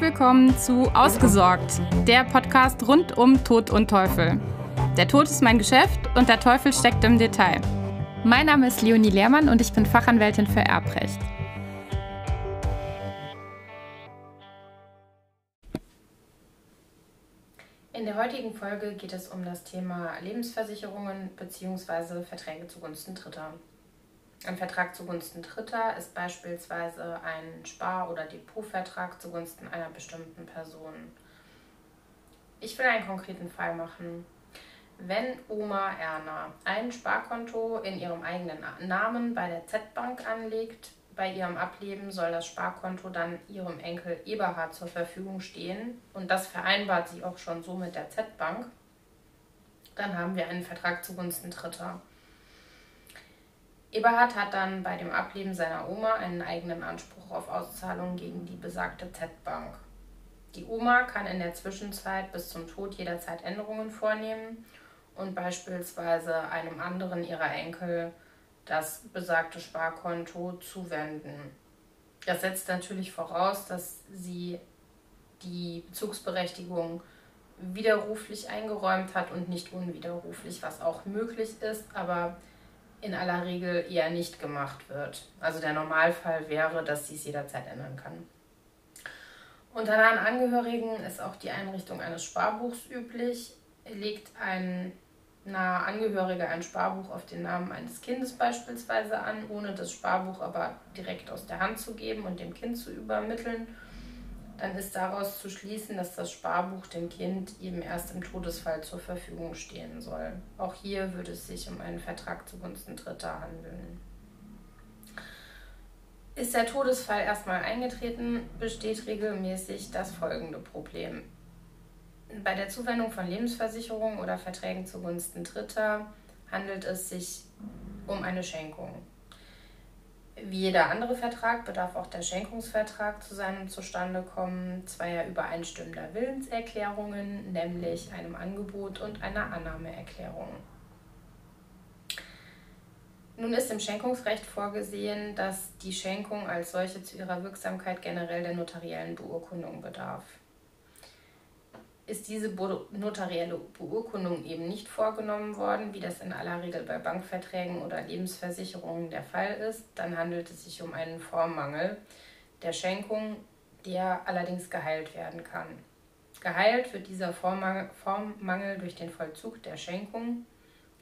Willkommen zu Ausgesorgt, der Podcast rund um Tod und Teufel. Der Tod ist mein Geschäft und der Teufel steckt im Detail. Mein Name ist Leonie Lehrmann und ich bin Fachanwältin für Erbrecht. In der heutigen Folge geht es um das Thema Lebensversicherungen bzw. Verträge zugunsten Dritter. Ein Vertrag zugunsten Dritter ist beispielsweise ein Spar- oder Depotvertrag zugunsten einer bestimmten Person. Ich will einen konkreten Fall machen. Wenn Oma Erna ein Sparkonto in ihrem eigenen Namen bei der Z-Bank anlegt, bei ihrem Ableben soll das Sparkonto dann ihrem Enkel Eberhard zur Verfügung stehen und das vereinbart sie auch schon so mit der Z-Bank, dann haben wir einen Vertrag zugunsten Dritter. Eberhard hat dann bei dem Ableben seiner Oma einen eigenen Anspruch auf Auszahlung gegen die besagte Z-Bank. Die Oma kann in der Zwischenzeit bis zum Tod jederzeit Änderungen vornehmen und beispielsweise einem anderen ihrer Enkel das besagte Sparkonto zuwenden. Das setzt natürlich voraus, dass sie die Bezugsberechtigung widerruflich eingeräumt hat und nicht unwiderruflich, was auch möglich ist, aber in aller Regel eher nicht gemacht wird. Also der Normalfall wäre, dass sie es jederzeit ändern kann. Unter nahen Angehörigen ist auch die Einrichtung eines Sparbuchs üblich. Legt ein naher Angehöriger ein Sparbuch auf den Namen eines Kindes beispielsweise an, ohne das Sparbuch aber direkt aus der Hand zu geben und dem Kind zu übermitteln, dann ist daraus zu schließen, dass das Sparbuch dem Kind eben erst im Todesfall zur Verfügung stehen soll. Auch hier würde es sich um einen Vertrag zugunsten Dritter handeln. Ist der Todesfall erstmal eingetreten, besteht regelmäßig das folgende Problem. Bei der Zuwendung von Lebensversicherungen oder Verträgen zugunsten Dritter handelt es sich um eine Schenkung. Wie jeder andere Vertrag bedarf auch der Schenkungsvertrag zu seinem Zustandekommen zweier übereinstimmender Willenserklärungen, nämlich einem Angebot und einer Annahmeerklärung. Nun ist im Schenkungsrecht vorgesehen, dass die Schenkung als solche zu ihrer Wirksamkeit generell der notariellen Beurkundung bedarf ist diese notarielle Beurkundung eben nicht vorgenommen worden, wie das in aller Regel bei Bankverträgen oder Lebensversicherungen der Fall ist, dann handelt es sich um einen Formmangel der Schenkung, der allerdings geheilt werden kann. Geheilt wird dieser Formmangel durch den Vollzug der Schenkung,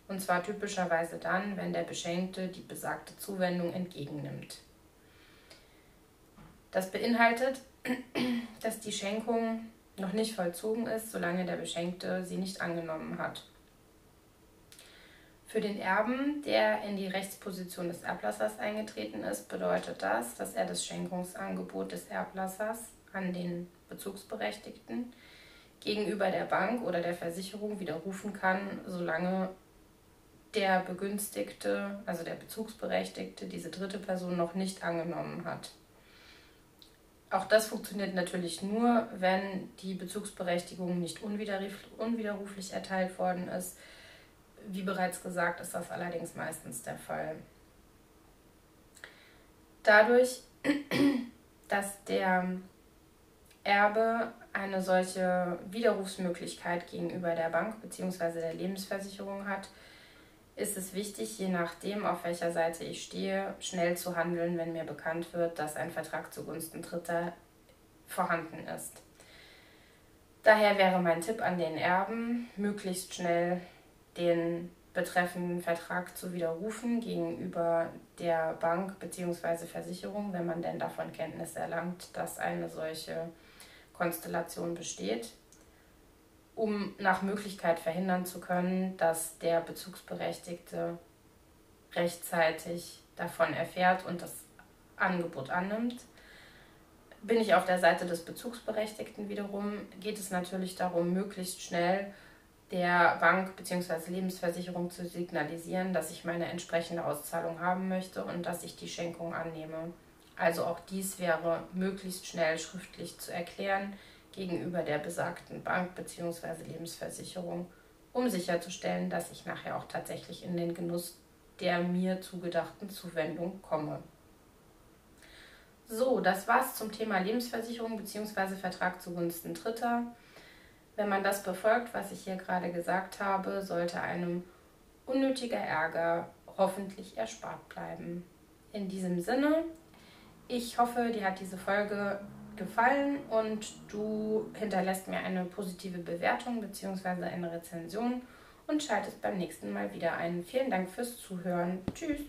und zwar typischerweise dann, wenn der Beschenkte die besagte Zuwendung entgegennimmt. Das beinhaltet, dass die Schenkung noch nicht vollzogen ist, solange der Beschenkte sie nicht angenommen hat. Für den Erben, der in die Rechtsposition des Erblassers eingetreten ist, bedeutet das, dass er das Schenkungsangebot des Erblassers an den Bezugsberechtigten gegenüber der Bank oder der Versicherung widerrufen kann, solange der Begünstigte, also der Bezugsberechtigte, diese dritte Person noch nicht angenommen hat. Auch das funktioniert natürlich nur, wenn die Bezugsberechtigung nicht unwiderruflich erteilt worden ist. Wie bereits gesagt, ist das allerdings meistens der Fall. Dadurch, dass der Erbe eine solche Widerrufsmöglichkeit gegenüber der Bank bzw. der Lebensversicherung hat, ist es wichtig, je nachdem, auf welcher Seite ich stehe, schnell zu handeln, wenn mir bekannt wird, dass ein Vertrag zugunsten Dritter vorhanden ist. Daher wäre mein Tipp an den Erben, möglichst schnell den betreffenden Vertrag zu widerrufen gegenüber der Bank bzw. Versicherung, wenn man denn davon Kenntnis erlangt, dass eine solche Konstellation besteht um nach Möglichkeit verhindern zu können, dass der Bezugsberechtigte rechtzeitig davon erfährt und das Angebot annimmt. Bin ich auf der Seite des Bezugsberechtigten wiederum, geht es natürlich darum, möglichst schnell der Bank bzw. Lebensversicherung zu signalisieren, dass ich meine entsprechende Auszahlung haben möchte und dass ich die Schenkung annehme. Also auch dies wäre möglichst schnell schriftlich zu erklären, gegenüber der besagten Bank bzw. Lebensversicherung, um sicherzustellen, dass ich nachher auch tatsächlich in den Genuss der mir zugedachten Zuwendung komme. So, das war's zum Thema Lebensversicherung bzw. Vertrag zugunsten Dritter. Wenn man das befolgt, was ich hier gerade gesagt habe, sollte einem unnötiger Ärger hoffentlich erspart bleiben. In diesem Sinne, ich hoffe, dir hat diese Folge gefallen und du hinterlässt mir eine positive Bewertung bzw. eine Rezension und schaltest beim nächsten Mal wieder ein. Vielen Dank fürs Zuhören. Tschüss.